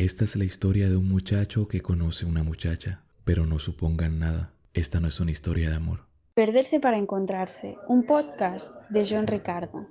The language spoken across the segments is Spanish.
Esta es la historia de un muchacho que conoce una muchacha, pero no supongan nada, esta no es una historia de amor. Perderse para encontrarse, un podcast de John Ricardo.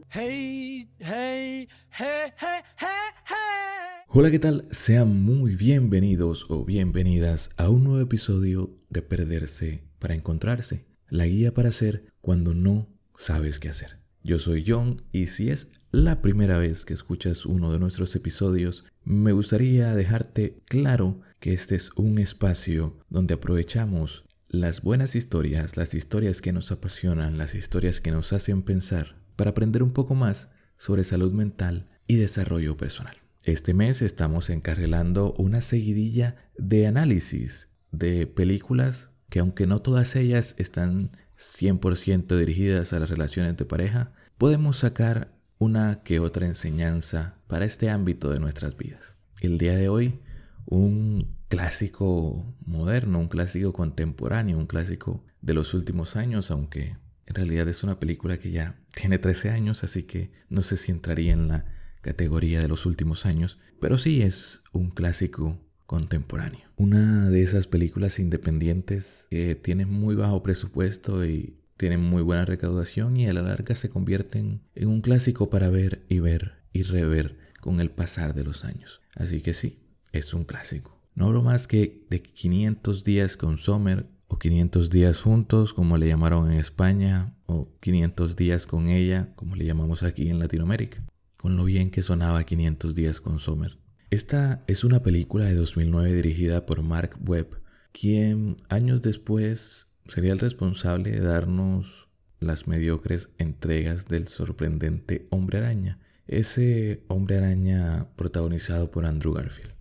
Hola, ¿qué tal? Sean muy bienvenidos o bienvenidas a un nuevo episodio de Perderse para encontrarse, la guía para hacer cuando no sabes qué hacer. Yo soy John y si es la primera vez que escuchas uno de nuestros episodios, me gustaría dejarte claro que este es un espacio donde aprovechamos las buenas historias, las historias que nos apasionan, las historias que nos hacen pensar, para aprender un poco más sobre salud mental y desarrollo personal. Este mes estamos encarrilando una seguidilla de análisis de películas que aunque no todas ellas están 100% dirigidas a las relaciones de pareja, podemos sacar una que otra enseñanza para este ámbito de nuestras vidas. El día de hoy, un clásico moderno, un clásico contemporáneo, un clásico de los últimos años, aunque en realidad es una película que ya tiene 13 años, así que no sé si entraría en la categoría de los últimos años, pero sí es un clásico contemporáneo. Una de esas películas independientes que tiene muy bajo presupuesto y tienen muy buena recaudación y a la larga se convierten en un clásico para ver y ver y rever con el pasar de los años. Así que sí, es un clásico. No hablo más que de 500 días con Sommer o 500 días juntos, como le llamaron en España, o 500 días con ella, como le llamamos aquí en Latinoamérica, con lo bien que sonaba 500 días con Sommer. Esta es una película de 2009 dirigida por Mark Webb, quien años después sería el responsable de darnos las mediocres entregas del sorprendente Hombre Araña, ese Hombre Araña protagonizado por Andrew Garfield,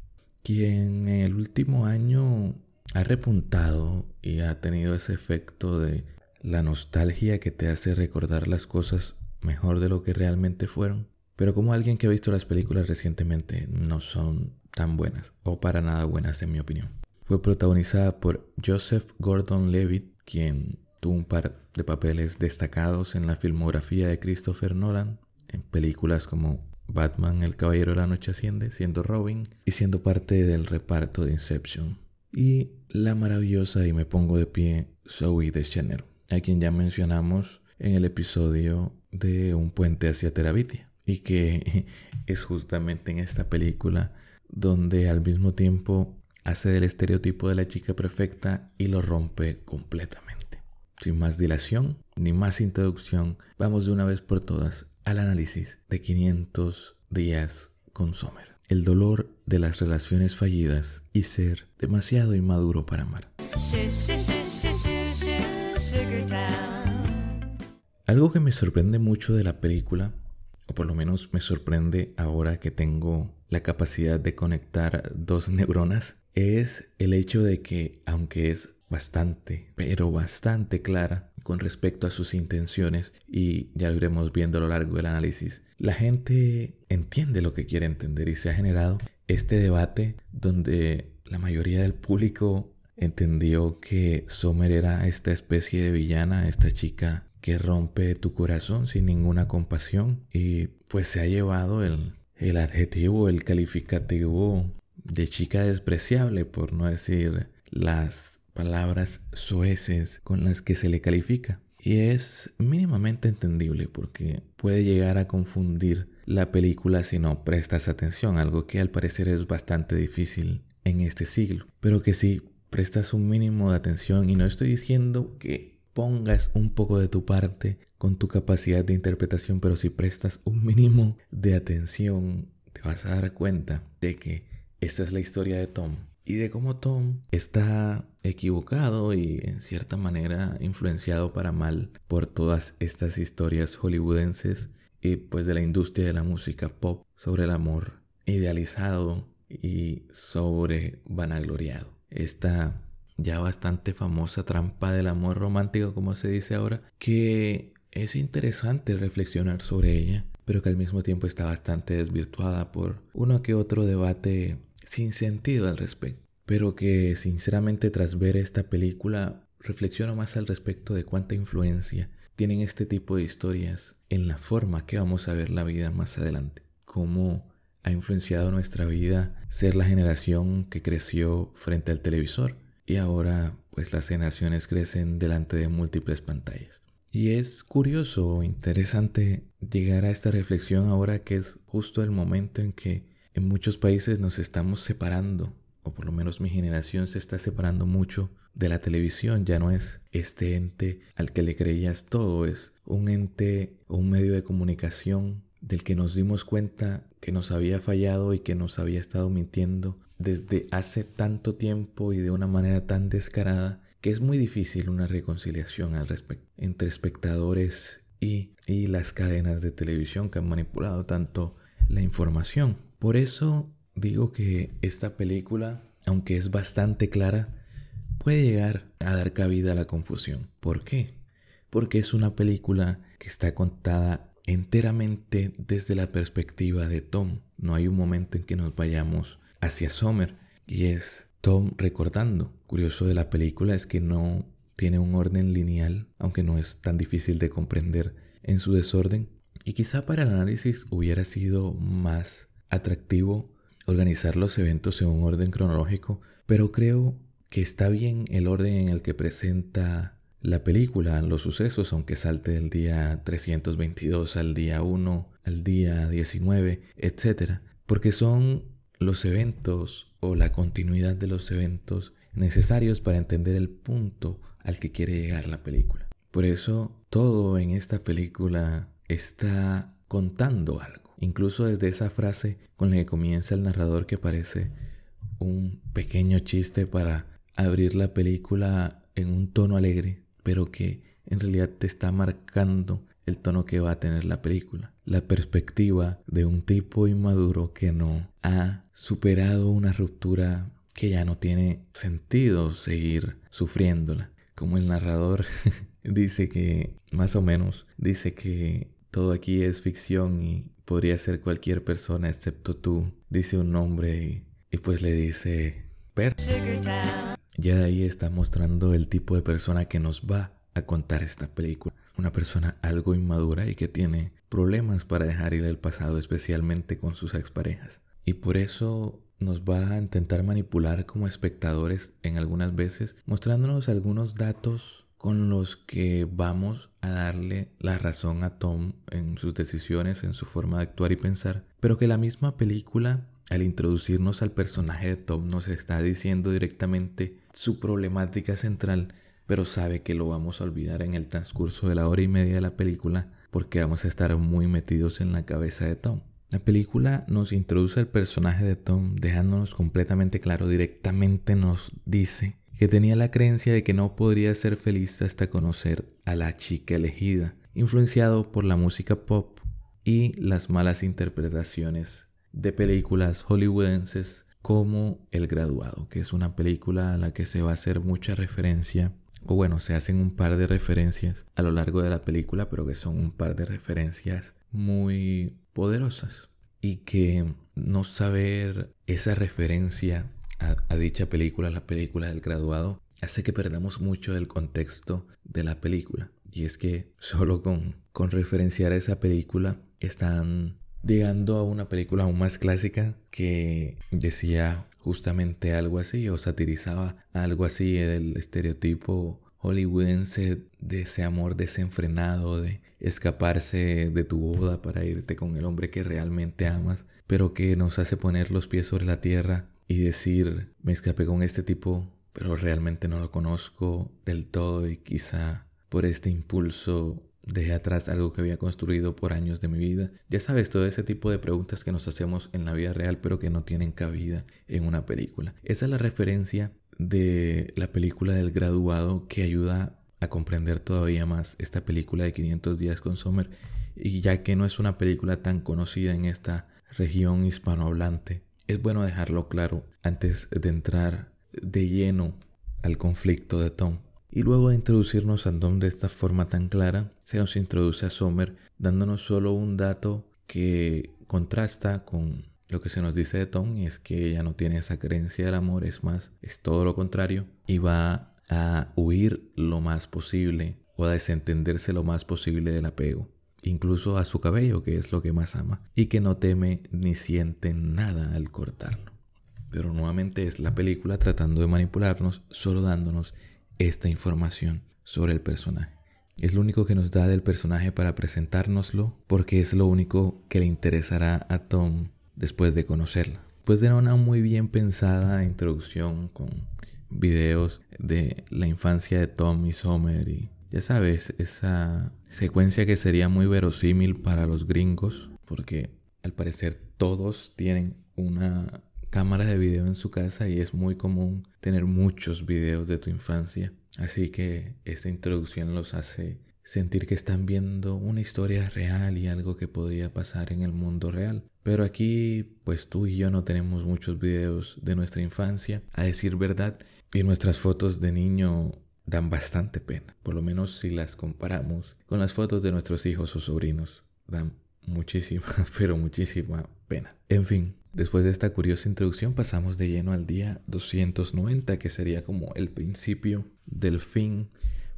quien en el último año ha repuntado y ha tenido ese efecto de la nostalgia que te hace recordar las cosas mejor de lo que realmente fueron. Pero como alguien que ha visto las películas recientemente no son tan buenas o para nada buenas en mi opinión. Fue protagonizada por Joseph Gordon-Levitt, quien tuvo un par de papeles destacados en la filmografía de Christopher Nolan, en películas como Batman, El Caballero de la Noche Asciende, siendo Robin y siendo parte del reparto de Inception. Y la maravillosa, y me pongo de pie, Zoe Deschanel, a quien ya mencionamos en el episodio de Un puente hacia Terabitia, y que es justamente en esta película donde al mismo tiempo hace del estereotipo de la chica perfecta y lo rompe completamente. Sin más dilación ni más introducción, vamos de una vez por todas al análisis de 500 días con Sommer. El dolor de las relaciones fallidas y ser demasiado inmaduro para amar. Algo que me sorprende mucho de la película, o por lo menos me sorprende ahora que tengo la capacidad de conectar dos neuronas, es el hecho de que, aunque es bastante, pero bastante clara con respecto a sus intenciones, y ya lo iremos viendo a lo largo del análisis, la gente entiende lo que quiere entender y se ha generado este debate donde la mayoría del público entendió que Sommer era esta especie de villana, esta chica que rompe tu corazón sin ninguna compasión y pues se ha llevado el, el adjetivo, el calificativo de chica despreciable, por no decir las palabras sueces con las que se le califica. Y es mínimamente entendible porque puede llegar a confundir la película si no prestas atención, algo que al parecer es bastante difícil en este siglo, pero que si prestas un mínimo de atención y no estoy diciendo que pongas un poco de tu parte con tu capacidad de interpretación, pero si prestas un mínimo de atención, te vas a dar cuenta de que esta es la historia de Tom y de cómo Tom está equivocado y en cierta manera influenciado para mal por todas estas historias hollywoodenses y pues de la industria de la música pop sobre el amor idealizado y sobre vanagloriado. Esta ya bastante famosa trampa del amor romántico como se dice ahora que es interesante reflexionar sobre ella pero que al mismo tiempo está bastante desvirtuada por uno que otro debate sin sentido al respecto, pero que sinceramente tras ver esta película reflexiono más al respecto de cuánta influencia tienen este tipo de historias en la forma que vamos a ver la vida más adelante. Cómo ha influenciado nuestra vida ser la generación que creció frente al televisor y ahora pues las generaciones crecen delante de múltiples pantallas. Y es curioso o interesante llegar a esta reflexión ahora que es justo el momento en que en muchos países nos estamos separando, o por lo menos mi generación se está separando mucho de la televisión. Ya no es este ente al que le creías todo, es un ente o un medio de comunicación del que nos dimos cuenta que nos había fallado y que nos había estado mintiendo desde hace tanto tiempo y de una manera tan descarada que es muy difícil una reconciliación al respecto entre espectadores y, y las cadenas de televisión que han manipulado tanto la información. Por eso digo que esta película, aunque es bastante clara, puede llegar a dar cabida a la confusión. ¿Por qué? Porque es una película que está contada enteramente desde la perspectiva de Tom. No hay un momento en que nos vayamos hacia Summer y es Tom recordando. Curioso de la película es que no tiene un orden lineal, aunque no es tan difícil de comprender en su desorden. Y quizá para el análisis hubiera sido más atractivo organizar los eventos en un orden cronológico, pero creo que está bien el orden en el que presenta la película, los sucesos, aunque salte del día 322 al día 1, al día 19, etc. Porque son los eventos o la continuidad de los eventos necesarios para entender el punto al que quiere llegar la película. Por eso todo en esta película está contando algo. Incluso desde esa frase con la que comienza el narrador que parece un pequeño chiste para abrir la película en un tono alegre, pero que en realidad te está marcando el tono que va a tener la película. La perspectiva de un tipo inmaduro que no ha superado una ruptura que ya no tiene sentido seguir sufriéndola. Como el narrador dice que, más o menos, dice que todo aquí es ficción y podría ser cualquier persona excepto tú. Dice un nombre y, pues le dice, per. Ya de ahí está mostrando el tipo de persona que nos va a contar esta película. Una persona algo inmadura y que tiene problemas para dejar ir el pasado, especialmente con sus exparejas. Y por eso nos va a intentar manipular como espectadores en algunas veces, mostrándonos algunos datos con los que vamos a darle la razón a Tom en sus decisiones, en su forma de actuar y pensar, pero que la misma película al introducirnos al personaje de Tom nos está diciendo directamente su problemática central, pero sabe que lo vamos a olvidar en el transcurso de la hora y media de la película porque vamos a estar muy metidos en la cabeza de Tom. La película nos introduce al personaje de Tom dejándonos completamente claro, directamente nos dice que tenía la creencia de que no podría ser feliz hasta conocer a la chica elegida, influenciado por la música pop y las malas interpretaciones de películas hollywoodenses como El Graduado, que es una película a la que se va a hacer mucha referencia, o bueno, se hacen un par de referencias a lo largo de la película, pero que son un par de referencias muy poderosas y que no saber esa referencia a, dicha película, la película del graduado, hace que perdamos mucho del contexto de la película. Y es que solo con, con referenciar a esa película están llegando a una película aún más clásica que decía justamente algo así o satirizaba algo así del estereotipo hollywoodense de ese amor desenfrenado, de escaparse de tu boda para irte con el hombre que realmente amas, pero que nos hace poner los pies sobre la tierra y decir, me escapé con este tipo, pero realmente no lo conozco del todo y quizá por este impulso Dejé atrás algo que había construido por años de mi vida. Ya sabes, todo ese tipo de preguntas que nos hacemos en la vida real pero que no tienen cabida en una película. Esa es la referencia de la película del graduado que ayuda a comprender todavía más esta película de 500 días con Sommer. Y ya que no es una película tan conocida en esta región hispanohablante, es bueno dejarlo claro antes de entrar de lleno al conflicto de Tom. Y luego de introducirnos a Tom de esta forma tan clara, se nos introduce a Sommer dándonos solo un dato que contrasta con lo que se nos dice de Tom y es que ella no tiene esa creencia del amor, es más, es todo lo contrario y va a huir lo más posible o a desentenderse lo más posible del apego. Incluso a su cabello, que es lo que más ama, y que no teme ni siente nada al cortarlo. Pero nuevamente es la película tratando de manipularnos, solo dándonos esta información sobre el personaje. Es lo único que nos da del personaje para presentárnoslo, porque es lo único que le interesará a Tom después de conocerla. Después de una muy bien pensada introducción con videos de la infancia de Tom y Summer y ya sabes, esa secuencia que sería muy verosímil para los gringos, porque al parecer todos tienen una cámara de video en su casa y es muy común tener muchos videos de tu infancia. Así que esta introducción los hace sentir que están viendo una historia real y algo que podría pasar en el mundo real. Pero aquí, pues tú y yo no tenemos muchos videos de nuestra infancia, a decir verdad, y nuestras fotos de niño dan bastante pena, por lo menos si las comparamos con las fotos de nuestros hijos o sobrinos, dan muchísima, pero muchísima pena. En fin, después de esta curiosa introducción pasamos de lleno al día 290, que sería como el principio del fin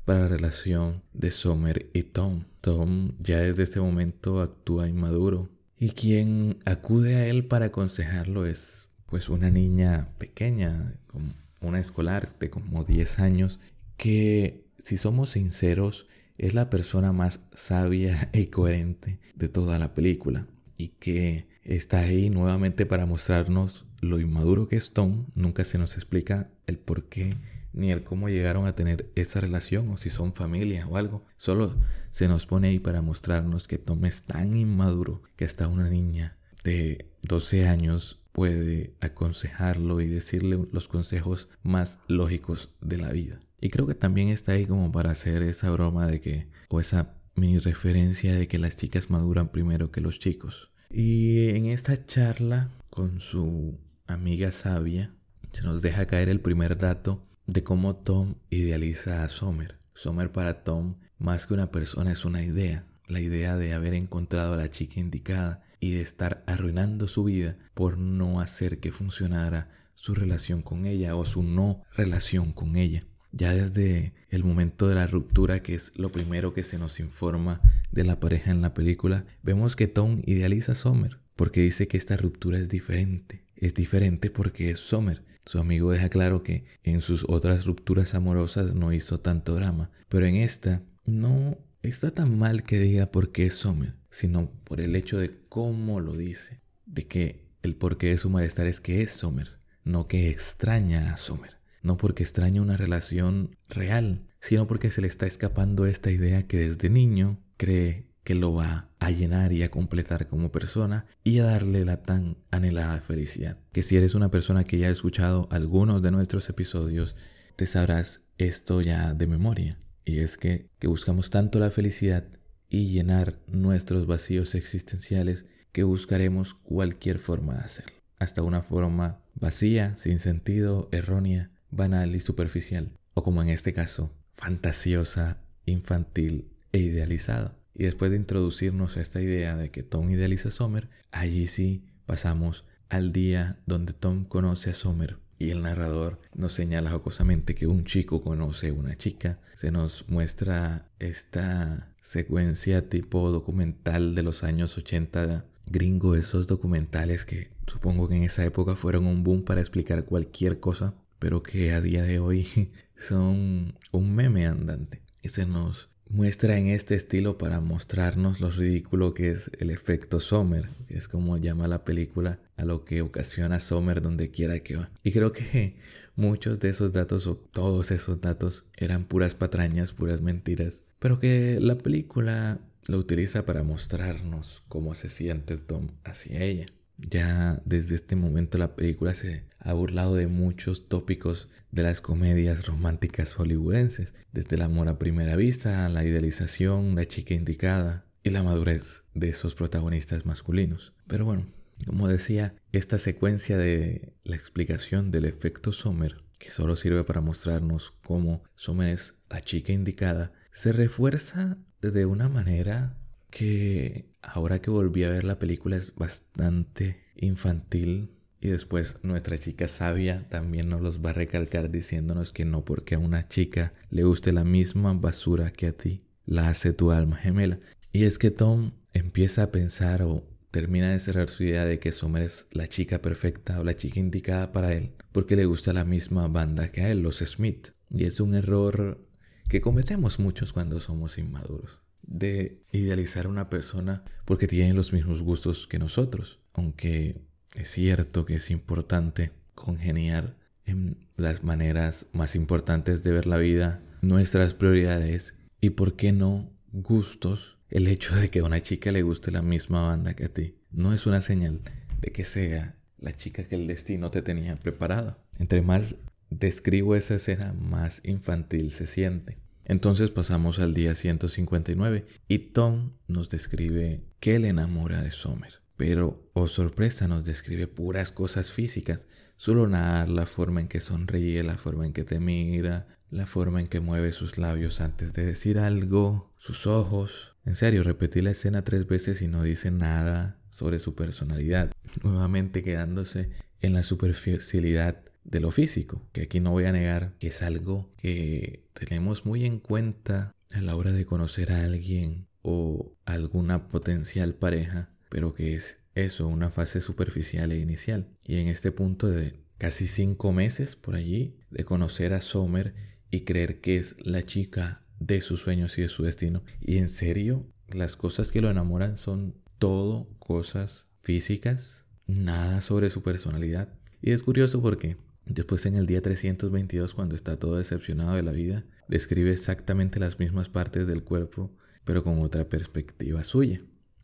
para la relación de Summer y Tom. Tom ya desde este momento actúa inmaduro y quien acude a él para aconsejarlo es pues una niña pequeña, como una escolar de como 10 años que, si somos sinceros, es la persona más sabia y coherente de toda la película y que está ahí nuevamente para mostrarnos lo inmaduro que es Tom. Nunca se nos explica el por qué ni el cómo llegaron a tener esa relación o si son familia o algo. Solo se nos pone ahí para mostrarnos que Tom es tan inmaduro que hasta una niña de 12 años puede aconsejarlo y decirle los consejos más lógicos de la vida. Y creo que también está ahí como para hacer esa broma de que, o esa mini referencia de que las chicas maduran primero que los chicos. Y en esta charla con su amiga sabia, se nos deja caer el primer dato de cómo Tom idealiza a Sommer. Sommer para Tom, más que una persona, es una idea. La idea de haber encontrado a la chica indicada y de estar arruinando su vida por no hacer que funcionara su relación con ella o su no relación con ella. Ya desde el momento de la ruptura, que es lo primero que se nos informa de la pareja en la película, vemos que Tom idealiza a Sommer porque dice que esta ruptura es diferente. Es diferente porque es Sommer. Su amigo deja claro que en sus otras rupturas amorosas no hizo tanto drama, pero en esta no está tan mal que diga por qué es Sommer, sino por el hecho de cómo lo dice, de que el porqué de su malestar es que es Sommer, no que extraña a Sommer no porque extraña una relación real, sino porque se le está escapando esta idea que desde niño cree que lo va a llenar y a completar como persona y a darle la tan anhelada felicidad. Que si eres una persona que ya ha escuchado algunos de nuestros episodios, te sabrás esto ya de memoria. Y es que, que buscamos tanto la felicidad y llenar nuestros vacíos existenciales que buscaremos cualquier forma de hacerlo. Hasta una forma vacía, sin sentido, errónea, banal y superficial, o como en este caso, fantasiosa, infantil e idealizada. Y después de introducirnos a esta idea de que Tom idealiza a Sommer, allí sí pasamos al día donde Tom conoce a Sommer y el narrador nos señala jocosamente que un chico conoce a una chica. Se nos muestra esta secuencia tipo documental de los años 80 gringo, esos documentales que supongo que en esa época fueron un boom para explicar cualquier cosa pero que a día de hoy son un meme andante. Y se nos muestra en este estilo para mostrarnos lo ridículo que es el efecto Sommer, que es como llama la película a lo que ocasiona Sommer donde quiera que va. Y creo que muchos de esos datos o todos esos datos eran puras patrañas, puras mentiras, pero que la película lo utiliza para mostrarnos cómo se siente Tom hacia ella. Ya desde este momento la película se ha burlado de muchos tópicos de las comedias románticas hollywoodenses, desde el amor a primera vista, la idealización, la chica indicada y la madurez de esos protagonistas masculinos. Pero bueno, como decía, esta secuencia de la explicación del efecto Sommer, que solo sirve para mostrarnos cómo Sommer es la chica indicada, se refuerza de una manera que ahora que volví a ver la película es bastante infantil y después nuestra chica sabia también nos los va a recalcar diciéndonos que no porque a una chica le guste la misma basura que a ti, la hace tu alma gemela. Y es que Tom empieza a pensar o termina de cerrar su idea de que Summer es la chica perfecta o la chica indicada para él porque le gusta la misma banda que a él, los Smith. Y es un error que cometemos muchos cuando somos inmaduros, de idealizar a una persona porque tiene los mismos gustos que nosotros, aunque es cierto que es importante congeniar en las maneras más importantes de ver la vida, nuestras prioridades y, por qué no, gustos el hecho de que a una chica le guste la misma banda que a ti no es una señal de que sea la chica que el destino te tenía preparada. Entre más describo esa escena, más infantil se siente. Entonces pasamos al día 159 y Tom nos describe que le enamora de Sommer. Pero, oh sorpresa, nos describe puras cosas físicas. Su lunar, la forma en que sonríe, la forma en que te mira, la forma en que mueve sus labios antes de decir algo, sus ojos, en serio, repetí la escena tres veces y no dice nada sobre su personalidad, nuevamente quedándose en la superficialidad de lo físico, que aquí no voy a negar que es algo que tenemos muy en cuenta a la hora de conocer a alguien o alguna potencial pareja, pero que es eso, una fase superficial e inicial. Y en este punto de casi cinco meses por allí, de conocer a Sommer y creer que es la chica de sus sueños y de su destino. Y en serio, las cosas que lo enamoran son todo cosas físicas, nada sobre su personalidad. Y es curioso porque después en el día 322, cuando está todo decepcionado de la vida, describe exactamente las mismas partes del cuerpo, pero con otra perspectiva suya.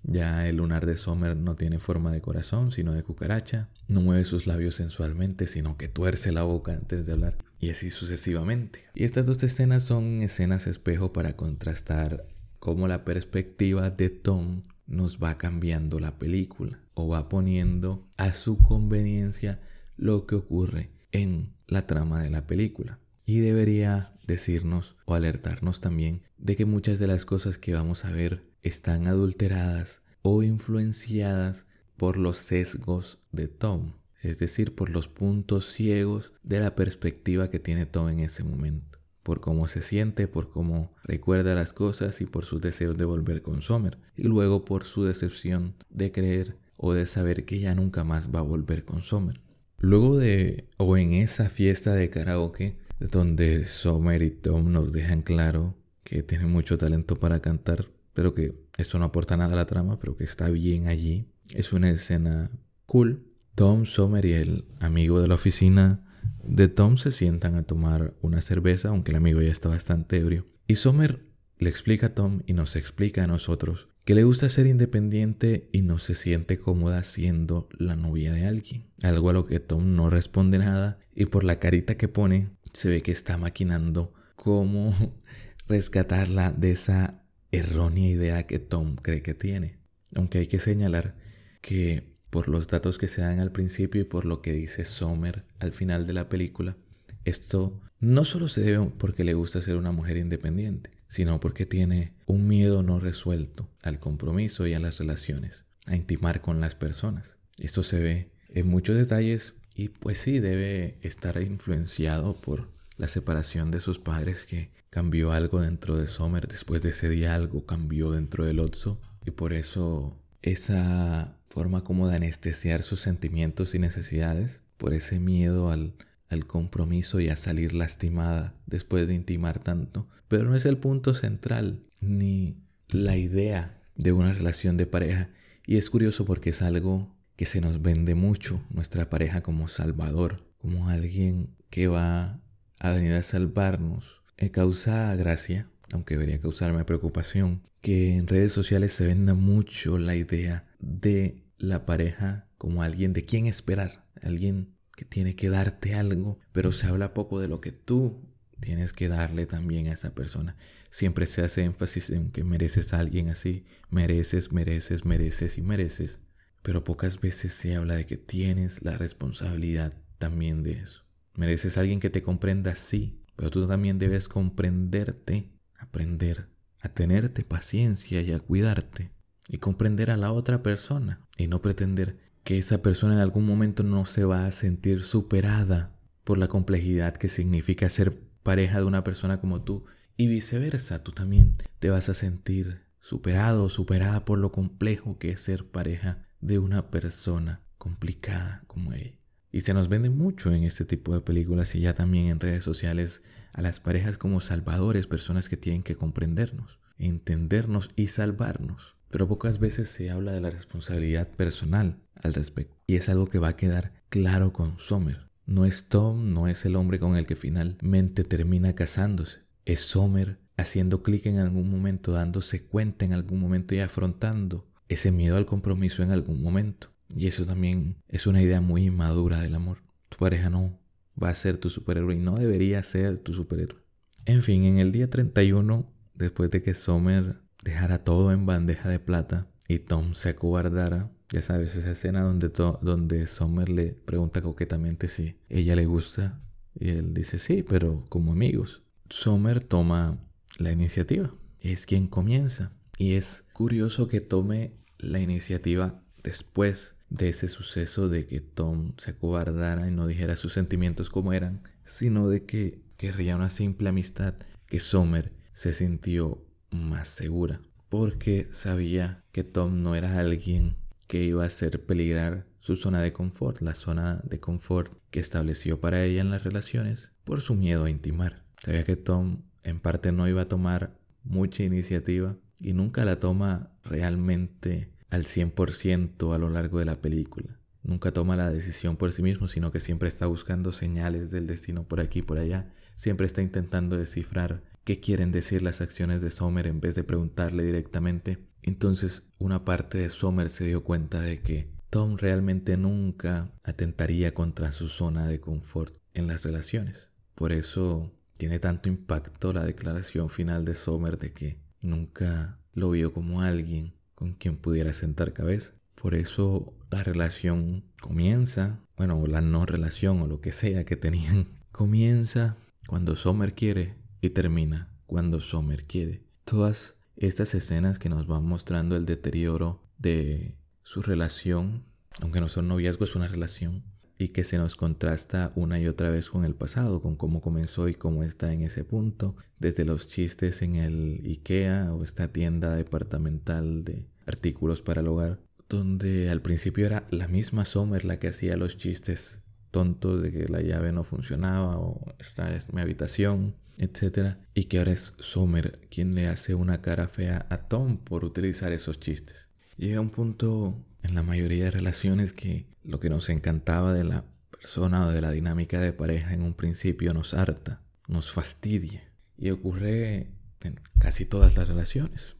Ya el lunar de Sommer no tiene forma de corazón, sino de cucaracha. No mueve sus labios sensualmente, sino que tuerce la boca antes de hablar. Y así sucesivamente. Y estas dos escenas son escenas espejo para contrastar cómo la perspectiva de Tom nos va cambiando la película o va poniendo a su conveniencia lo que ocurre en la trama de la película. Y debería decirnos o alertarnos también de que muchas de las cosas que vamos a ver están adulteradas o influenciadas por los sesgos de Tom, es decir, por los puntos ciegos de la perspectiva que tiene Tom en ese momento, por cómo se siente, por cómo recuerda las cosas y por sus deseos de volver con Sommer, y luego por su decepción de creer o de saber que ya nunca más va a volver con Sommer. Luego de, o en esa fiesta de karaoke, donde Sommer y Tom nos dejan claro que tienen mucho talento para cantar, pero que esto no aporta nada a la trama, pero que está bien allí. Es una escena cool. Tom Sommer y el amigo de la oficina de Tom se sientan a tomar una cerveza, aunque el amigo ya está bastante ebrio. Y Sommer le explica a Tom y nos explica a nosotros que le gusta ser independiente y no se siente cómoda siendo la novia de alguien. Algo a lo que Tom no responde nada y por la carita que pone se ve que está maquinando cómo rescatarla de esa errónea idea que Tom cree que tiene. Aunque hay que señalar que por los datos que se dan al principio y por lo que dice Sommer al final de la película, esto no solo se debe porque le gusta ser una mujer independiente, sino porque tiene un miedo no resuelto al compromiso y a las relaciones, a intimar con las personas. Esto se ve en muchos detalles y pues sí debe estar influenciado por la separación de sus padres que cambió algo dentro de Sommer, después de ese día algo cambió dentro del Otso y por eso esa forma como de anestesiar sus sentimientos y necesidades, por ese miedo al, al compromiso y a salir lastimada después de intimar tanto, pero no es el punto central ni la idea de una relación de pareja y es curioso porque es algo que se nos vende mucho, nuestra pareja como salvador, como alguien que va a venir a salvarnos. Me causa gracia, aunque debería causarme preocupación, que en redes sociales se venda mucho la idea de la pareja como alguien de quien esperar, alguien que tiene que darte algo, pero se habla poco de lo que tú tienes que darle también a esa persona. Siempre se hace énfasis en que mereces a alguien así, mereces, mereces, mereces y mereces, pero pocas veces se habla de que tienes la responsabilidad también de eso. Mereces a alguien que te comprenda, sí, pero tú también debes comprenderte, aprender a tenerte paciencia y a cuidarte y comprender a la otra persona y no pretender que esa persona en algún momento no se va a sentir superada por la complejidad que significa ser pareja de una persona como tú y viceversa, tú también te vas a sentir superado o superada por lo complejo que es ser pareja de una persona complicada como ella. Y se nos vende mucho en este tipo de películas y ya también en redes sociales a las parejas como salvadores, personas que tienen que comprendernos, entendernos y salvarnos. Pero pocas veces se habla de la responsabilidad personal al respecto. Y es algo que va a quedar claro con Sommer. No es Tom, no es el hombre con el que finalmente termina casándose. Es Sommer haciendo clic en algún momento, dándose cuenta en algún momento y afrontando ese miedo al compromiso en algún momento. Y eso también es una idea muy madura del amor. Tu pareja no va a ser tu superhéroe y no debería ser tu superhéroe. En fin, en el día 31, después de que Sommer dejara todo en bandeja de plata y Tom se acobardara, ya sabes, esa escena donde, donde Sommer le pregunta coquetamente si ella le gusta y él dice sí, pero como amigos. Sommer toma la iniciativa, es quien comienza y es curioso que tome la iniciativa después de ese suceso de que Tom se acobardara y no dijera sus sentimientos como eran, sino de que querría una simple amistad que Sommer se sintió más segura, porque sabía que Tom no era alguien que iba a hacer peligrar su zona de confort, la zona de confort que estableció para ella en las relaciones por su miedo a intimar. Sabía que Tom en parte no iba a tomar mucha iniciativa y nunca la toma realmente al 100% a lo largo de la película. Nunca toma la decisión por sí mismo, sino que siempre está buscando señales del destino por aquí y por allá. Siempre está intentando descifrar qué quieren decir las acciones de Sommer en vez de preguntarle directamente. Entonces una parte de Sommer se dio cuenta de que Tom realmente nunca atentaría contra su zona de confort en las relaciones. Por eso tiene tanto impacto la declaración final de Sommer de que nunca lo vio como alguien con quien pudiera sentar cabeza. Por eso la relación comienza, bueno, la no relación o lo que sea que tenían, comienza cuando Sommer quiere y termina cuando Sommer quiere. Todas estas escenas que nos van mostrando el deterioro de su relación, aunque no son noviazgos, es una relación, y que se nos contrasta una y otra vez con el pasado, con cómo comenzó y cómo está en ese punto, desde los chistes en el IKEA o esta tienda departamental de artículos para el hogar, donde al principio era la misma Sommer la que hacía los chistes tontos de que la llave no funcionaba o esta es mi habitación, etc. Y que ahora es Sommer quien le hace una cara fea a Tom por utilizar esos chistes. Llega un punto en la mayoría de relaciones que lo que nos encantaba de la persona o de la dinámica de pareja en un principio nos harta, nos fastidia. Y ocurre en casi todas las relaciones.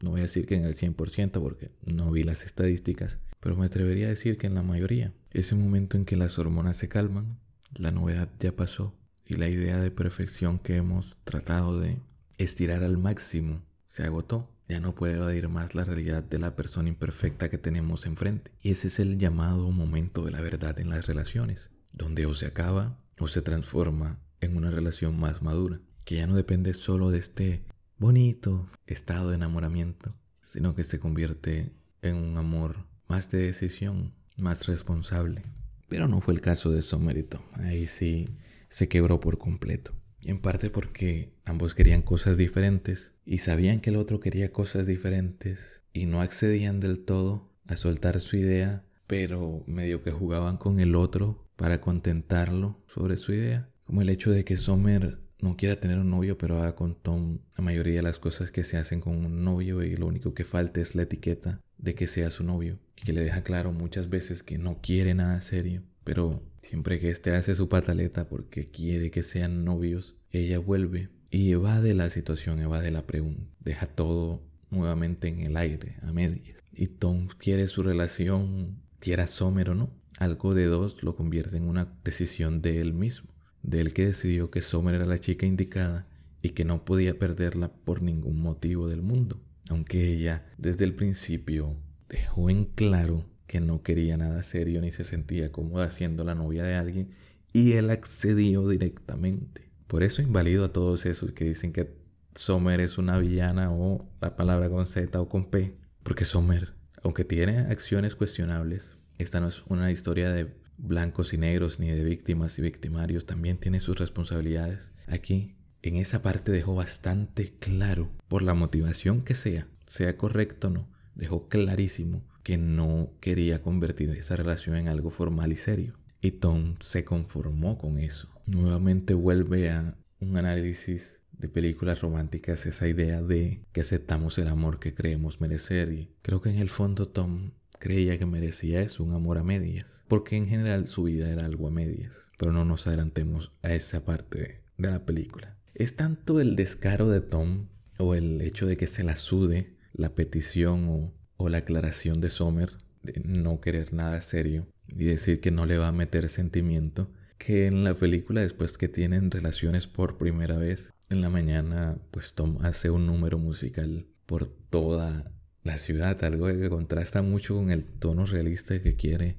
No voy a decir que en el 100% porque no vi las estadísticas, pero me atrevería a decir que en la mayoría. Ese momento en que las hormonas se calman, la novedad ya pasó y la idea de perfección que hemos tratado de estirar al máximo se agotó ya no puede evadir más la realidad de la persona imperfecta que tenemos enfrente. Y ese es el llamado momento de la verdad en las relaciones, donde o se acaba o se transforma en una relación más madura, que ya no depende solo de este bonito estado de enamoramiento, sino que se convierte en un amor más de decisión, más responsable. Pero no fue el caso de Sommerito, ahí sí se quebró por completo. En parte porque ambos querían cosas diferentes y sabían que el otro quería cosas diferentes y no accedían del todo a soltar su idea, pero medio que jugaban con el otro para contentarlo sobre su idea. Como el hecho de que Sommer no quiera tener un novio, pero haga con Tom la mayoría de las cosas que se hacen con un novio y lo único que falta es la etiqueta de que sea su novio y que le deja claro muchas veces que no quiere nada serio pero siempre que éste hace su pataleta porque quiere que sean novios, ella vuelve y evade la situación, evade la pregunta, deja todo nuevamente en el aire, a medias. Y Tom quiere su relación, quiera Sommer o no. Algo de dos lo convierte en una decisión de él mismo, de él que decidió que Sommer era la chica indicada y que no podía perderla por ningún motivo del mundo. Aunque ella desde el principio dejó en claro que no quería nada serio ni se sentía cómoda siendo la novia de alguien y él accedió directamente. Por eso invalido a todos esos que dicen que Sommer es una villana o la palabra con Z o con P, porque Sommer, aunque tiene acciones cuestionables, esta no es una historia de blancos y negros ni de víctimas y victimarios, también tiene sus responsabilidades. Aquí, en esa parte dejó bastante claro, por la motivación que sea, sea correcto o no, dejó clarísimo que no quería convertir esa relación en algo formal y serio. Y Tom se conformó con eso. Nuevamente vuelve a un análisis de películas románticas esa idea de que aceptamos el amor que creemos merecer y creo que en el fondo Tom creía que merecía eso, un amor a medias, porque en general su vida era algo a medias, pero no nos adelantemos a esa parte de la película. Es tanto el descaro de Tom o el hecho de que se la sude la petición o, o la aclaración de Sommer de no querer nada serio y decir que no le va a meter sentimiento, que en la película después que tienen relaciones por primera vez, en la mañana pues Tom hace un número musical por toda la ciudad, algo que contrasta mucho con el tono realista que quiere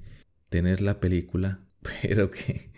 tener la película, pero que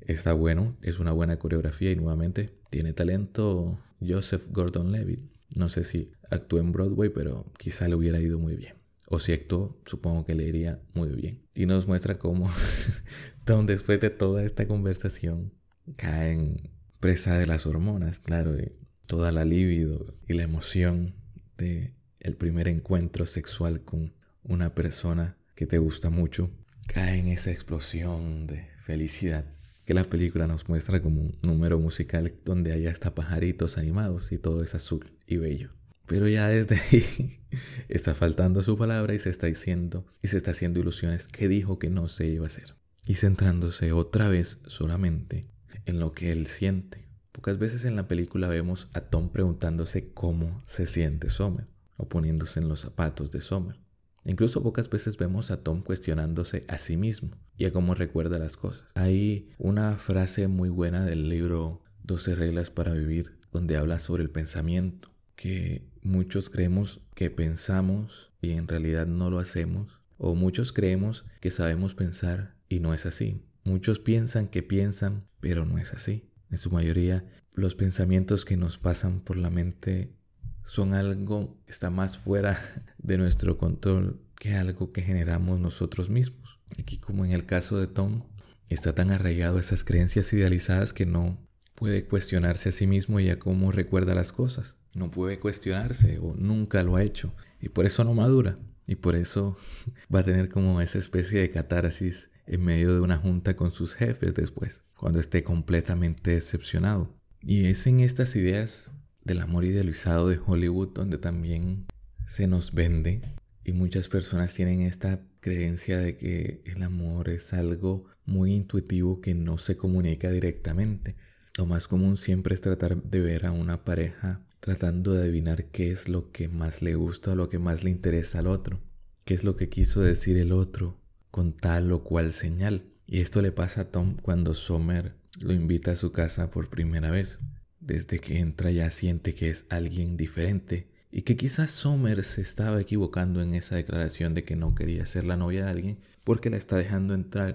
está bueno, es una buena coreografía y nuevamente tiene talento Joseph Gordon-Levitt. No sé si actuó en Broadway, pero quizá le hubiera ido muy bien. O si actuó, supongo que le iría muy bien. Y nos muestra cómo Tom, después de toda esta conversación, cae en presa de las hormonas, claro, y toda la libido y la emoción de el primer encuentro sexual con una persona que te gusta mucho, cae en esa explosión de felicidad que la película nos muestra como un número musical donde hay hasta pajaritos animados y todo es azul y bello. Pero ya desde ahí está faltando su palabra y se está diciendo y se está haciendo ilusiones que dijo que no se iba a hacer. Y centrándose otra vez solamente en lo que él siente. Pocas veces en la película vemos a Tom preguntándose cómo se siente Sommer o poniéndose en los zapatos de Sommer. Incluso pocas veces vemos a Tom cuestionándose a sí mismo y a cómo recuerda las cosas. Hay una frase muy buena del libro 12 reglas para vivir donde habla sobre el pensamiento, que muchos creemos que pensamos y en realidad no lo hacemos, o muchos creemos que sabemos pensar y no es así. Muchos piensan que piensan, pero no es así. En su mayoría, los pensamientos que nos pasan por la mente son algo que está más fuera de nuestro control que algo que generamos nosotros mismos. Aquí como en el caso de Tom, está tan arraigado esas creencias idealizadas que no puede cuestionarse a sí mismo y a cómo recuerda las cosas. No puede cuestionarse o nunca lo ha hecho y por eso no madura y por eso va a tener como esa especie de catarsis en medio de una junta con sus jefes después, cuando esté completamente decepcionado. Y es en estas ideas del amor idealizado de Hollywood donde también se nos vende y muchas personas tienen esta creencia de que el amor es algo muy intuitivo que no se comunica directamente. Lo más común siempre es tratar de ver a una pareja tratando de adivinar qué es lo que más le gusta o lo que más le interesa al otro, qué es lo que quiso decir el otro con tal o cual señal. Y esto le pasa a Tom cuando Sommer lo invita a su casa por primera vez. Desde que entra ya siente que es alguien diferente y que quizás Sommer se estaba equivocando en esa declaración de que no quería ser la novia de alguien porque la está dejando entrar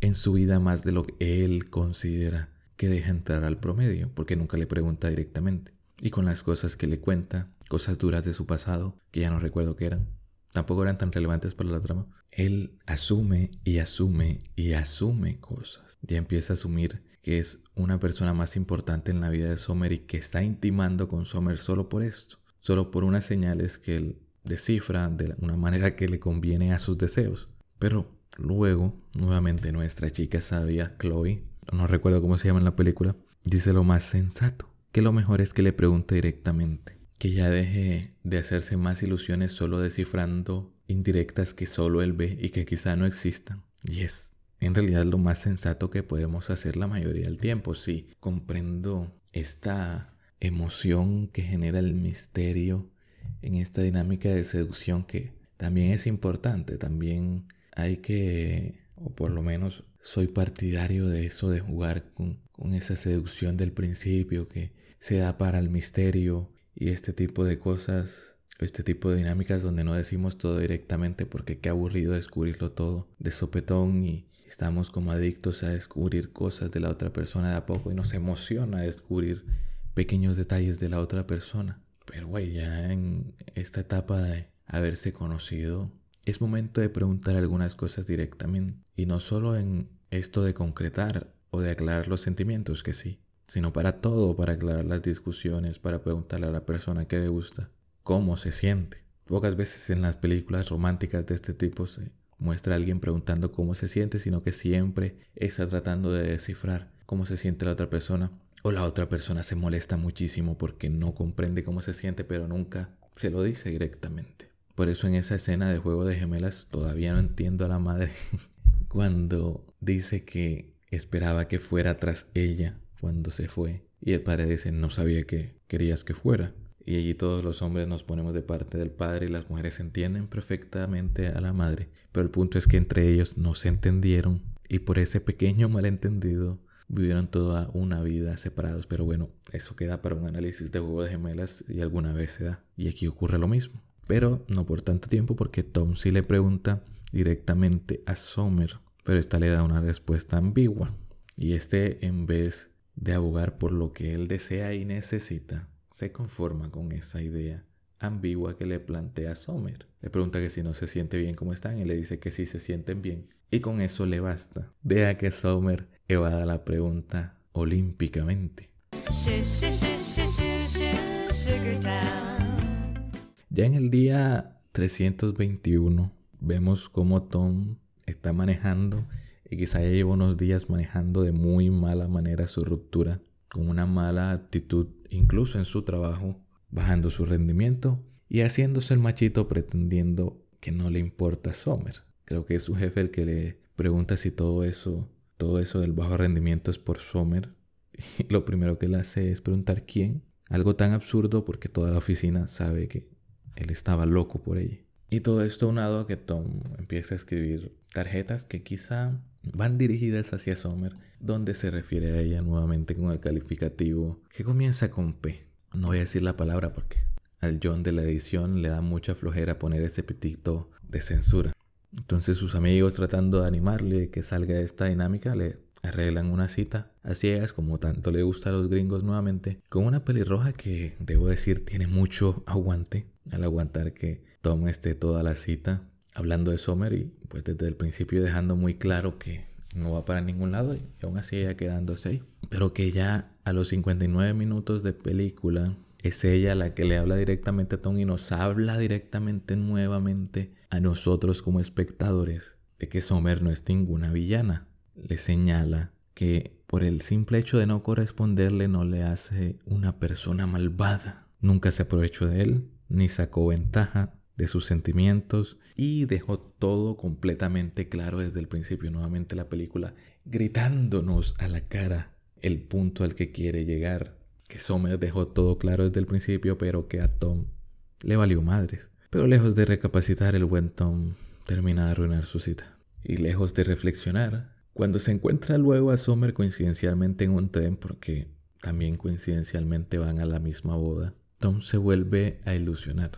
en su vida más de lo que él considera que deja entrar al promedio, porque nunca le pregunta directamente. Y con las cosas que le cuenta, cosas duras de su pasado, que ya no recuerdo qué eran, tampoco eran tan relevantes para la trama, él asume y asume y asume cosas. Ya empieza a asumir que es una persona más importante en la vida de Sommer y que está intimando con Sommer solo por esto, solo por unas señales que él descifra de una manera que le conviene a sus deseos. Pero luego, nuevamente, nuestra chica sabia, Chloe, no recuerdo cómo se llama en la película, dice lo más sensato, que lo mejor es que le pregunte directamente, que ya deje de hacerse más ilusiones solo descifrando indirectas que solo él ve y que quizá no existan. Y es en realidad lo más sensato que podemos hacer la mayoría del tiempo. Sí, comprendo esta emoción que genera el misterio en esta dinámica de seducción que también es importante. También hay que, o por lo menos soy partidario de eso, de jugar con, esa seducción del principio que se da para el misterio y este tipo de cosas este tipo de dinámicas donde no decimos todo directamente porque qué aburrido descubrirlo todo de sopetón y Estamos como adictos a descubrir cosas de la otra persona de a poco y nos emociona descubrir pequeños detalles de la otra persona. Pero güey, ya en esta etapa de haberse conocido, es momento de preguntar algunas cosas directamente. Y no solo en esto de concretar o de aclarar los sentimientos, que sí, sino para todo, para aclarar las discusiones, para preguntarle a la persona qué le gusta, cómo se siente. Pocas veces en las películas románticas de este tipo se muestra a alguien preguntando cómo se siente, sino que siempre está tratando de descifrar cómo se siente la otra persona. O la otra persona se molesta muchísimo porque no comprende cómo se siente, pero nunca se lo dice directamente. Por eso en esa escena de juego de gemelas todavía no entiendo a la madre cuando dice que esperaba que fuera tras ella cuando se fue. Y el padre dice, no sabía que querías que fuera. Y allí todos los hombres nos ponemos de parte del padre y las mujeres entienden perfectamente a la madre. Pero el punto es que entre ellos no se entendieron y por ese pequeño malentendido vivieron toda una vida separados. Pero bueno, eso queda para un análisis de juego de gemelas y alguna vez se da. Y aquí ocurre lo mismo. Pero no por tanto tiempo porque Tom sí le pregunta directamente a Sommer. Pero esta le da una respuesta ambigua. Y este en vez de abogar por lo que él desea y necesita, se conforma con esa idea ambigua que le plantea Sommer. Le pregunta que si no se siente bien como están y le dice que sí se sienten bien. Y con eso le basta. Deja que Sommer evada la pregunta olímpicamente. Ya en el día 321 vemos cómo Tom está manejando y quizá ya lleva unos días manejando de muy mala manera su ruptura, con una mala actitud incluso en su trabajo, bajando su rendimiento y haciéndose el machito pretendiendo que no le importa Sommer. Creo que es su jefe el que le pregunta si todo eso, todo eso del bajo rendimiento es por Sommer. Y lo primero que le hace es preguntar quién. Algo tan absurdo porque toda la oficina sabe que él estaba loco por ella. Y todo esto unado a que Tom empieza a escribir tarjetas que quizá van dirigidas hacia Sommer, donde se refiere a ella nuevamente con el calificativo que comienza con P. No voy a decir la palabra porque al John de la edición le da mucha flojera poner ese petito de censura. Entonces sus amigos tratando de animarle que salga de esta dinámica le arreglan una cita a ciegas como tanto le gusta a los gringos nuevamente con una pelirroja que debo decir tiene mucho aguante al aguantar que Tom esté toda la cita hablando de Sommer y pues desde el principio dejando muy claro que no va para ningún lado y aún así ella quedándose ahí. Pero que ya a los 59 minutos de película es ella la que le habla directamente a Tom y nos habla directamente nuevamente a nosotros como espectadores de que Sommer no es ninguna villana. Le señala que por el simple hecho de no corresponderle no le hace una persona malvada. Nunca se aprovechó de él, ni sacó ventaja de sus sentimientos y dejó todo completamente claro desde el principio. Nuevamente la película gritándonos a la cara el punto al que quiere llegar. Que Sommer dejó todo claro desde el principio, pero que a Tom le valió madres. Pero lejos de recapacitar, el buen Tom termina de arruinar su cita. Y lejos de reflexionar, cuando se encuentra luego a Sommer coincidencialmente en un tren, porque también coincidencialmente van a la misma boda, Tom se vuelve a ilusionar.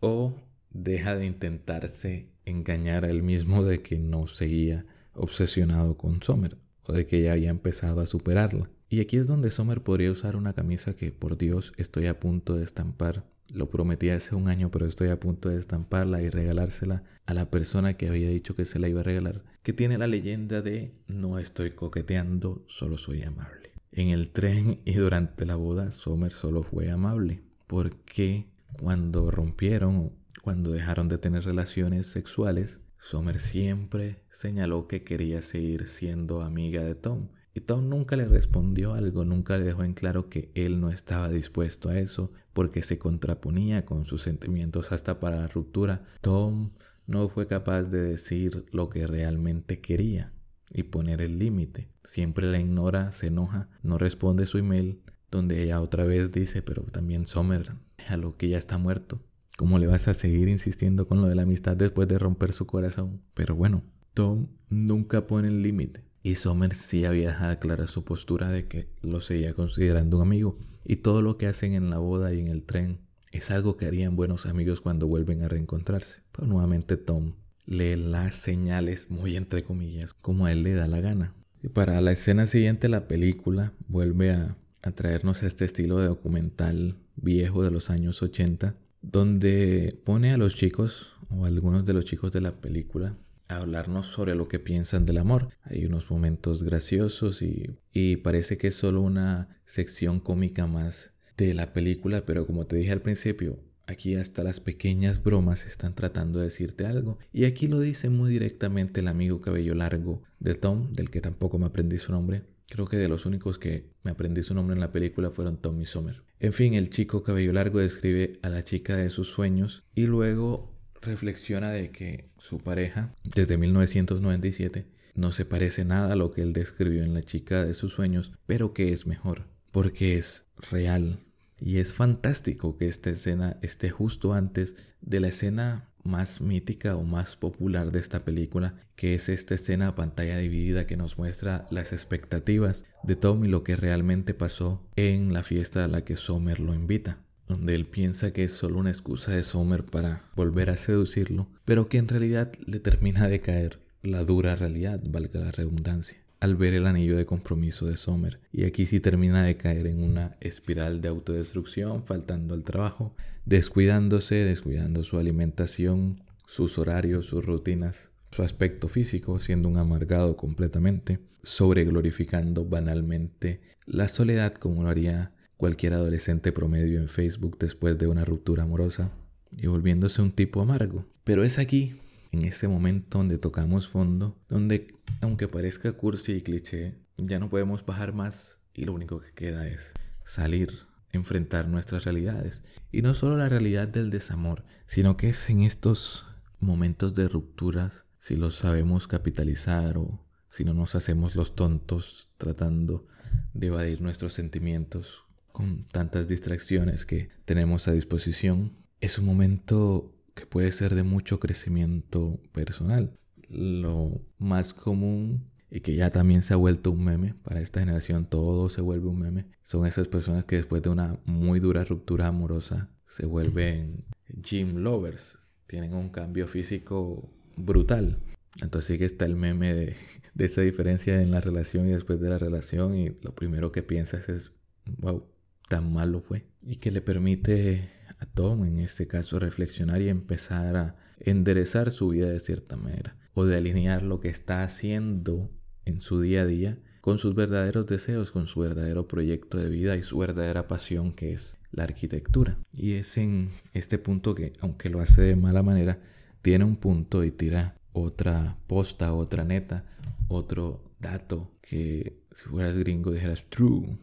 O deja de intentarse engañar a él mismo de que no seguía obsesionado con Sommer o de que ya había empezado a superarla. Y aquí es donde Sommer podría usar una camisa que por Dios estoy a punto de estampar. Lo prometí hace un año, pero estoy a punto de estamparla y regalársela a la persona que había dicho que se la iba a regalar, que tiene la leyenda de no estoy coqueteando, solo soy amable. En el tren y durante la boda, Sommer solo fue amable, porque cuando rompieron cuando dejaron de tener relaciones sexuales, Sommer siempre señaló que quería seguir siendo amiga de Tom. Y Tom nunca le respondió algo, nunca le dejó en claro que él no estaba dispuesto a eso, porque se contraponía con sus sentimientos hasta para la ruptura. Tom no fue capaz de decir lo que realmente quería y poner el límite. Siempre la ignora, se enoja, no responde su email, donde ella otra vez dice, pero también Sommer, a lo que ya está muerto. ¿Cómo le vas a seguir insistiendo con lo de la amistad después de romper su corazón? Pero bueno, Tom nunca pone el límite. Y Sommer sí había dejado clara su postura de que lo seguía considerando un amigo. Y todo lo que hacen en la boda y en el tren es algo que harían buenos amigos cuando vuelven a reencontrarse. Pero nuevamente Tom lee las señales, muy entre comillas, como a él le da la gana. Y para la escena siguiente la película vuelve a, a traernos este estilo de documental viejo de los años 80 donde pone a los chicos o algunos de los chicos de la película hablarnos sobre lo que piensan del amor. Hay unos momentos graciosos y, parece que es solo una sección cómica más de la película, pero como te dije al principio, Aquí hasta las pequeñas bromas están tratando de decirte algo. Y aquí lo dice muy directamente el amigo cabello largo de Tom, del que tampoco me aprendí su nombre. Creo que de los únicos que me aprendí su nombre en la película fueron Tom y Sommer. En fin, el chico cabello largo describe a la chica de sus sueños y luego reflexiona de que su pareja, desde 1997, no se parece nada a lo que él describió en la chica de sus sueños, pero que es mejor, porque es real. Y es fantástico que esta escena esté justo antes de la escena más mítica o más popular de esta película, que es esta escena a pantalla dividida que nos muestra las expectativas de Tom y lo que realmente pasó en la fiesta a la que Sommer lo invita donde él piensa que es solo una excusa de Sommer para volver a seducirlo, pero que en realidad le termina de caer la dura realidad, valga la redundancia, al ver el anillo de compromiso de Sommer. Y aquí sí termina de caer en una espiral de autodestrucción, faltando al trabajo, descuidándose, descuidando su alimentación, sus horarios, sus rutinas, su aspecto físico, siendo un amargado completamente, sobreglorificando banalmente la soledad como lo haría cualquier adolescente promedio en Facebook después de una ruptura amorosa y volviéndose un tipo amargo. Pero es aquí en este momento donde tocamos fondo, donde aunque parezca cursi y cliché, ya no podemos bajar más y lo único que queda es salir, enfrentar nuestras realidades. Y no solo la realidad del desamor, sino que es en estos momentos de rupturas, si los sabemos capitalizar o si no nos hacemos los tontos tratando de evadir nuestros sentimientos con tantas distracciones que tenemos a disposición, es un momento que puede ser de mucho crecimiento personal. Lo más común y que ya también se ha vuelto un meme para esta generación, todo se vuelve un meme, son esas personas que después de una muy dura ruptura amorosa se vuelven gym lovers, tienen un cambio físico brutal. Entonces sí que está el meme de, de esa diferencia en la relación y después de la relación y lo primero que piensas es, wow, tan malo fue. Y que le permite a Tom, en este caso, reflexionar y empezar a enderezar su vida de cierta manera, o de alinear lo que está haciendo en su día a día con sus verdaderos deseos, con su verdadero proyecto de vida y su verdadera pasión que es la arquitectura. Y es en este punto que, aunque lo hace de mala manera, tiene un punto y tira otra posta, otra neta, otro dato que si fueras gringo dijeras true,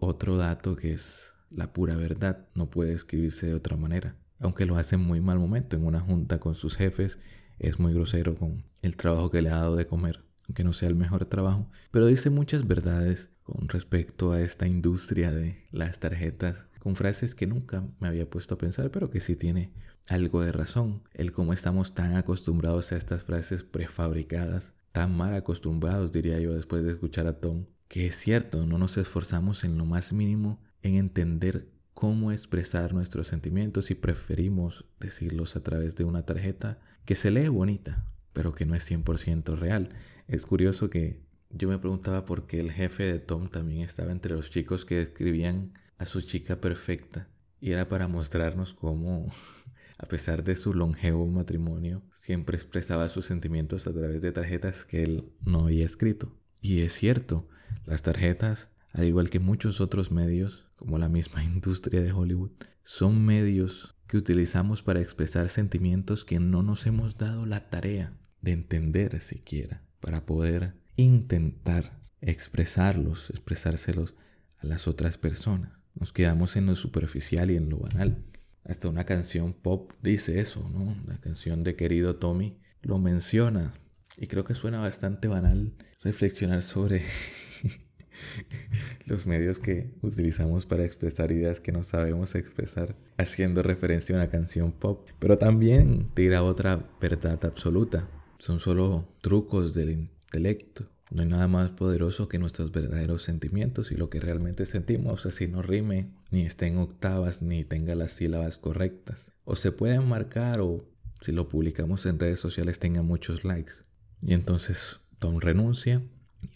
otro dato que es la pura verdad no puede escribirse de otra manera. Aunque lo hace en muy mal momento, en una junta con sus jefes, es muy grosero con el trabajo que le ha dado de comer, aunque no sea el mejor trabajo, pero dice muchas verdades con respecto a esta industria de las tarjetas, con frases que nunca me había puesto a pensar, pero que sí tiene algo de razón. El cómo estamos tan acostumbrados a estas frases prefabricadas, tan mal acostumbrados, diría yo, después de escuchar a Tom, que es cierto, no nos esforzamos en lo más mínimo en entender cómo expresar nuestros sentimientos y preferimos decirlos a través de una tarjeta que se lee bonita, pero que no es 100% real. Es curioso que yo me preguntaba por qué el jefe de Tom también estaba entre los chicos que escribían a su chica perfecta y era para mostrarnos cómo, a pesar de su longevo matrimonio, siempre expresaba sus sentimientos a través de tarjetas que él no había escrito. Y es cierto, las tarjetas, al igual que muchos otros medios, como la misma industria de Hollywood, son medios que utilizamos para expresar sentimientos que no nos hemos dado la tarea de entender siquiera, para poder intentar expresarlos, expresárselos a las otras personas. Nos quedamos en lo superficial y en lo banal. Hasta una canción pop dice eso, ¿no? La canción de querido Tommy lo menciona. Y creo que suena bastante banal reflexionar sobre los medios que utilizamos para expresar ideas que no sabemos expresar, haciendo referencia a una canción pop. Pero también tira otra verdad absoluta. Son solo trucos del intelecto. No hay nada más poderoso que nuestros verdaderos sentimientos y lo que realmente sentimos, así no rime, ni esté en octavas, ni tenga las sílabas correctas. O se pueden marcar o si lo publicamos en redes sociales tenga muchos likes. Y entonces Tom renuncia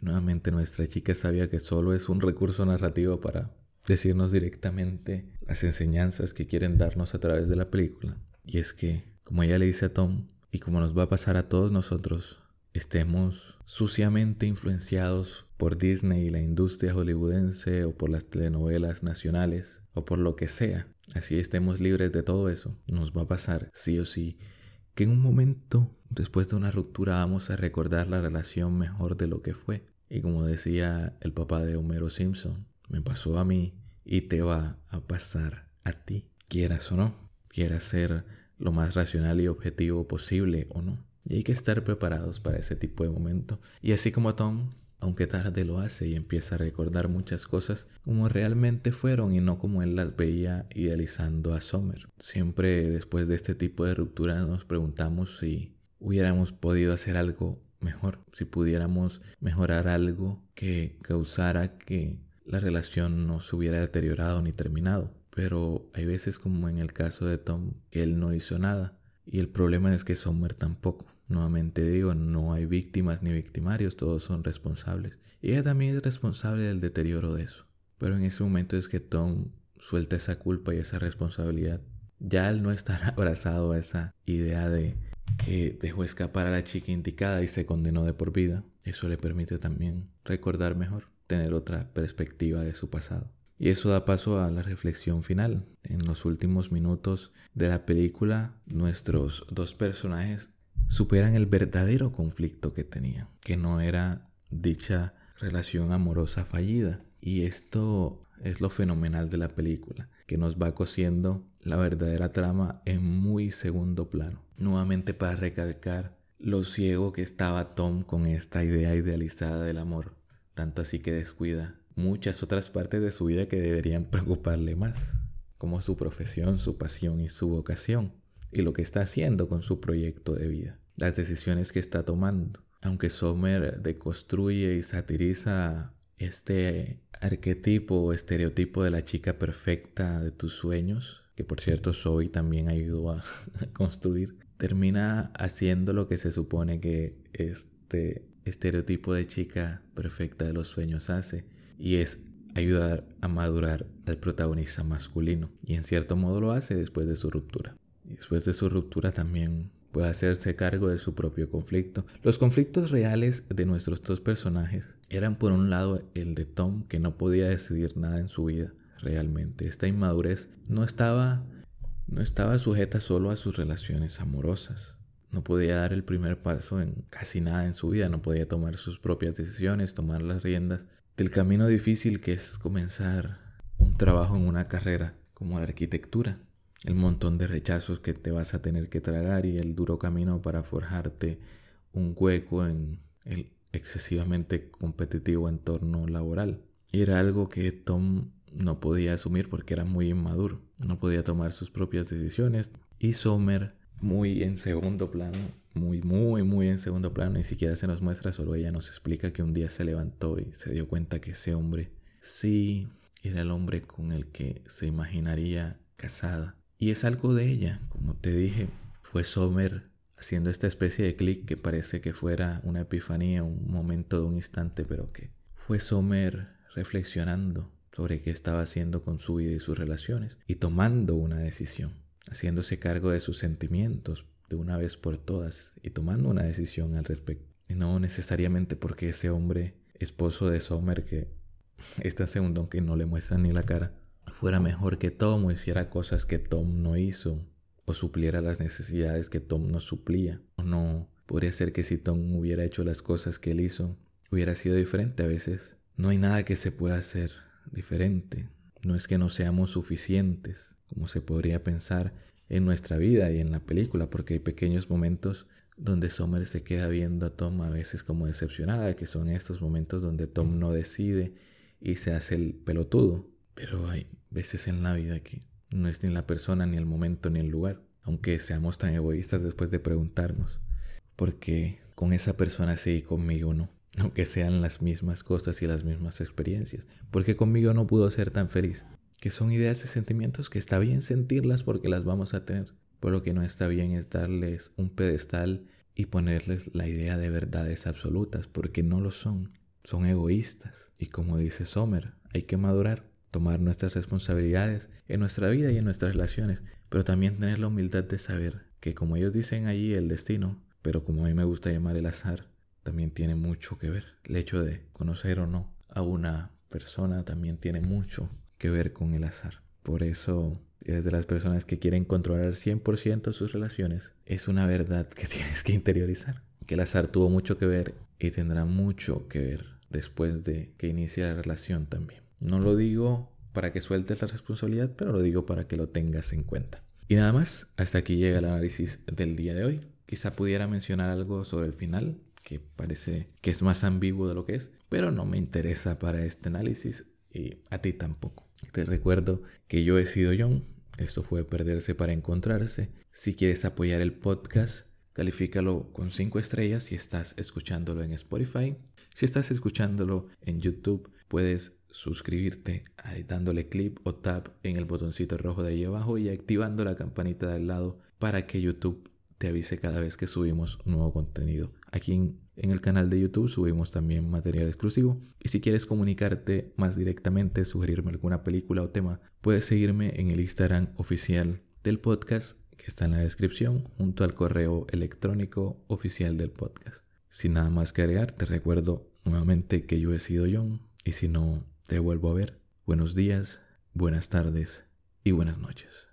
nuevamente nuestra chica sabía que solo es un recurso narrativo para decirnos directamente las enseñanzas que quieren darnos a través de la película. Y es que, como ella le dice a Tom, y como nos va a pasar a todos nosotros, estemos suciamente influenciados por Disney y la industria hollywoodense o por las telenovelas nacionales o por lo que sea, así estemos libres de todo eso, nos va a pasar sí o sí que en un momento después de una ruptura vamos a recordar la relación mejor de lo que fue. Y como decía el papá de Homero Simpson, me pasó a mí y te va a pasar a ti, quieras o no, quieras ser lo más racional y objetivo posible o no. Y hay que estar preparados para ese tipo de momento. Y así como Tom, aunque tarde lo hace y empieza a recordar muchas cosas como realmente fueron y no como él las veía idealizando a Sommer. Siempre después de este tipo de ruptura nos preguntamos si hubiéramos podido hacer algo mejor, si pudiéramos mejorar algo que causara que la relación no se hubiera deteriorado ni terminado. Pero hay veces como en el caso de Tom, que él no hizo nada y el problema es que Sommer tampoco. Nuevamente digo, no hay víctimas ni victimarios, todos son responsables. Y ella también es responsable del deterioro de eso. Pero en ese momento es que Tom suelta esa culpa y esa responsabilidad. Ya al no estar abrazado a esa idea de que dejó escapar a la chica indicada y se condenó de por vida, eso le permite también recordar mejor, tener otra perspectiva de su pasado. Y eso da paso a la reflexión final. En los últimos minutos de la película, nuestros dos personajes superan el verdadero conflicto que tenían, que no era dicha relación amorosa fallida. Y esto es lo fenomenal de la película, que nos va cosiendo la verdadera trama en muy segundo plano. Nuevamente para recalcar lo ciego que estaba Tom con esta idea idealizada del amor, tanto así que descuida muchas otras partes de su vida que deberían preocuparle más, como su profesión, su pasión y su vocación y lo que está haciendo con su proyecto de vida, las decisiones que está tomando. Aunque Sommer deconstruye y satiriza este arquetipo o estereotipo de la chica perfecta de tus sueños, que por cierto Zoe también ayudó a, construir, termina haciendo lo que se supone que este estereotipo de chica perfecta de los sueños hace, y es ayudar a madurar al protagonista masculino. Y en cierto modo lo hace después de su ruptura. Y después de su ruptura también puede hacerse cargo de su propio conflicto. Los conflictos reales de nuestros dos personajes eran por un lado el de Tom, que no podía decidir nada en su vida realmente. Esta inmadurez no estaba, no estaba sujeta solo a sus relaciones amorosas. No podía dar el primer paso en casi nada en su vida, no podía tomar sus propias decisiones, tomar las riendas del camino difícil que es comenzar un trabajo en una carrera como la arquitectura el montón de rechazos que te vas a tener que tragar y el duro camino para forjarte un hueco en el excesivamente competitivo entorno laboral. Y era algo que Tom no podía asumir porque era muy inmaduro, no podía tomar sus propias decisiones. Y Sommer muy en segundo plano, muy, muy, muy en segundo plano, ni siquiera se nos muestra, solo ella nos explica que un día se levantó y se dio cuenta que ese hombre sí era el hombre con el que se imaginaría casada. Y es algo de ella, como te dije, fue Sommer haciendo esta especie de clic que parece que fuera una epifanía, un momento de un instante, pero que fue Sommer reflexionando sobre qué estaba haciendo con su vida y sus relaciones y tomando una decisión, haciéndose cargo de sus sentimientos de una vez por todas y tomando una decisión al respecto. Y no necesariamente porque ese hombre, esposo de Sommer, que este segundo que no le muestra ni la cara, fuera mejor que Tom o hiciera cosas que Tom no hizo o supliera las necesidades que Tom no suplía. O no, podría ser que si Tom hubiera hecho las cosas que él hizo, hubiera sido diferente a veces. No hay nada que se pueda hacer diferente. No es que no seamos suficientes, como se podría pensar en nuestra vida y en la película, porque hay pequeños momentos donde Sommer se queda viendo a Tom a veces como decepcionada, que son estos momentos donde Tom no decide y se hace el pelotudo. Pero hay veces en la vida que no es ni la persona, ni el momento, ni el lugar. Aunque seamos tan egoístas después de preguntarnos. Porque con esa persona sí y conmigo no. Aunque sean las mismas cosas y las mismas experiencias. Porque conmigo no pudo ser tan feliz. Que son ideas y sentimientos que está bien sentirlas porque las vamos a tener. Pero lo que no está bien es darles un pedestal y ponerles la idea de verdades absolutas. Porque no lo son. Son egoístas. Y como dice Sommer, hay que madurar tomar nuestras responsabilidades en nuestra vida y en nuestras relaciones, pero también tener la humildad de saber que como ellos dicen allí el destino, pero como a mí me gusta llamar el azar, también tiene mucho que ver. El hecho de conocer o no a una persona también tiene mucho que ver con el azar. Por eso eres de las personas que quieren controlar 100% sus relaciones. Es una verdad que tienes que interiorizar. Que el azar tuvo mucho que ver y tendrá mucho que ver después de que inicie la relación también. No lo digo para que sueltes la responsabilidad, pero lo digo para que lo tengas en cuenta. Y nada más, hasta aquí llega el análisis del día de hoy. Quizá pudiera mencionar algo sobre el final, que parece que es más ambiguo de lo que es, pero no me interesa para este análisis y a ti tampoco. Te recuerdo que yo he sido John, esto fue Perderse para Encontrarse. Si quieres apoyar el podcast, califícalo con 5 estrellas si estás escuchándolo en Spotify. Si estás escuchándolo en YouTube, puedes suscribirte dándole clip o tap en el botoncito rojo de ahí abajo y activando la campanita de al lado para que YouTube te avise cada vez que subimos nuevo contenido. Aquí en, en, el canal de YouTube subimos también material exclusivo. Y si quieres comunicarte más directamente, sugerirme alguna película o tema, puedes seguirme en el Instagram oficial del podcast que está en la descripción junto al correo electrónico oficial del podcast. Sin nada más que agregar, te recuerdo nuevamente que yo he sido John y si no te vuelvo a ver, buenos días, buenas tardes y buenas noches.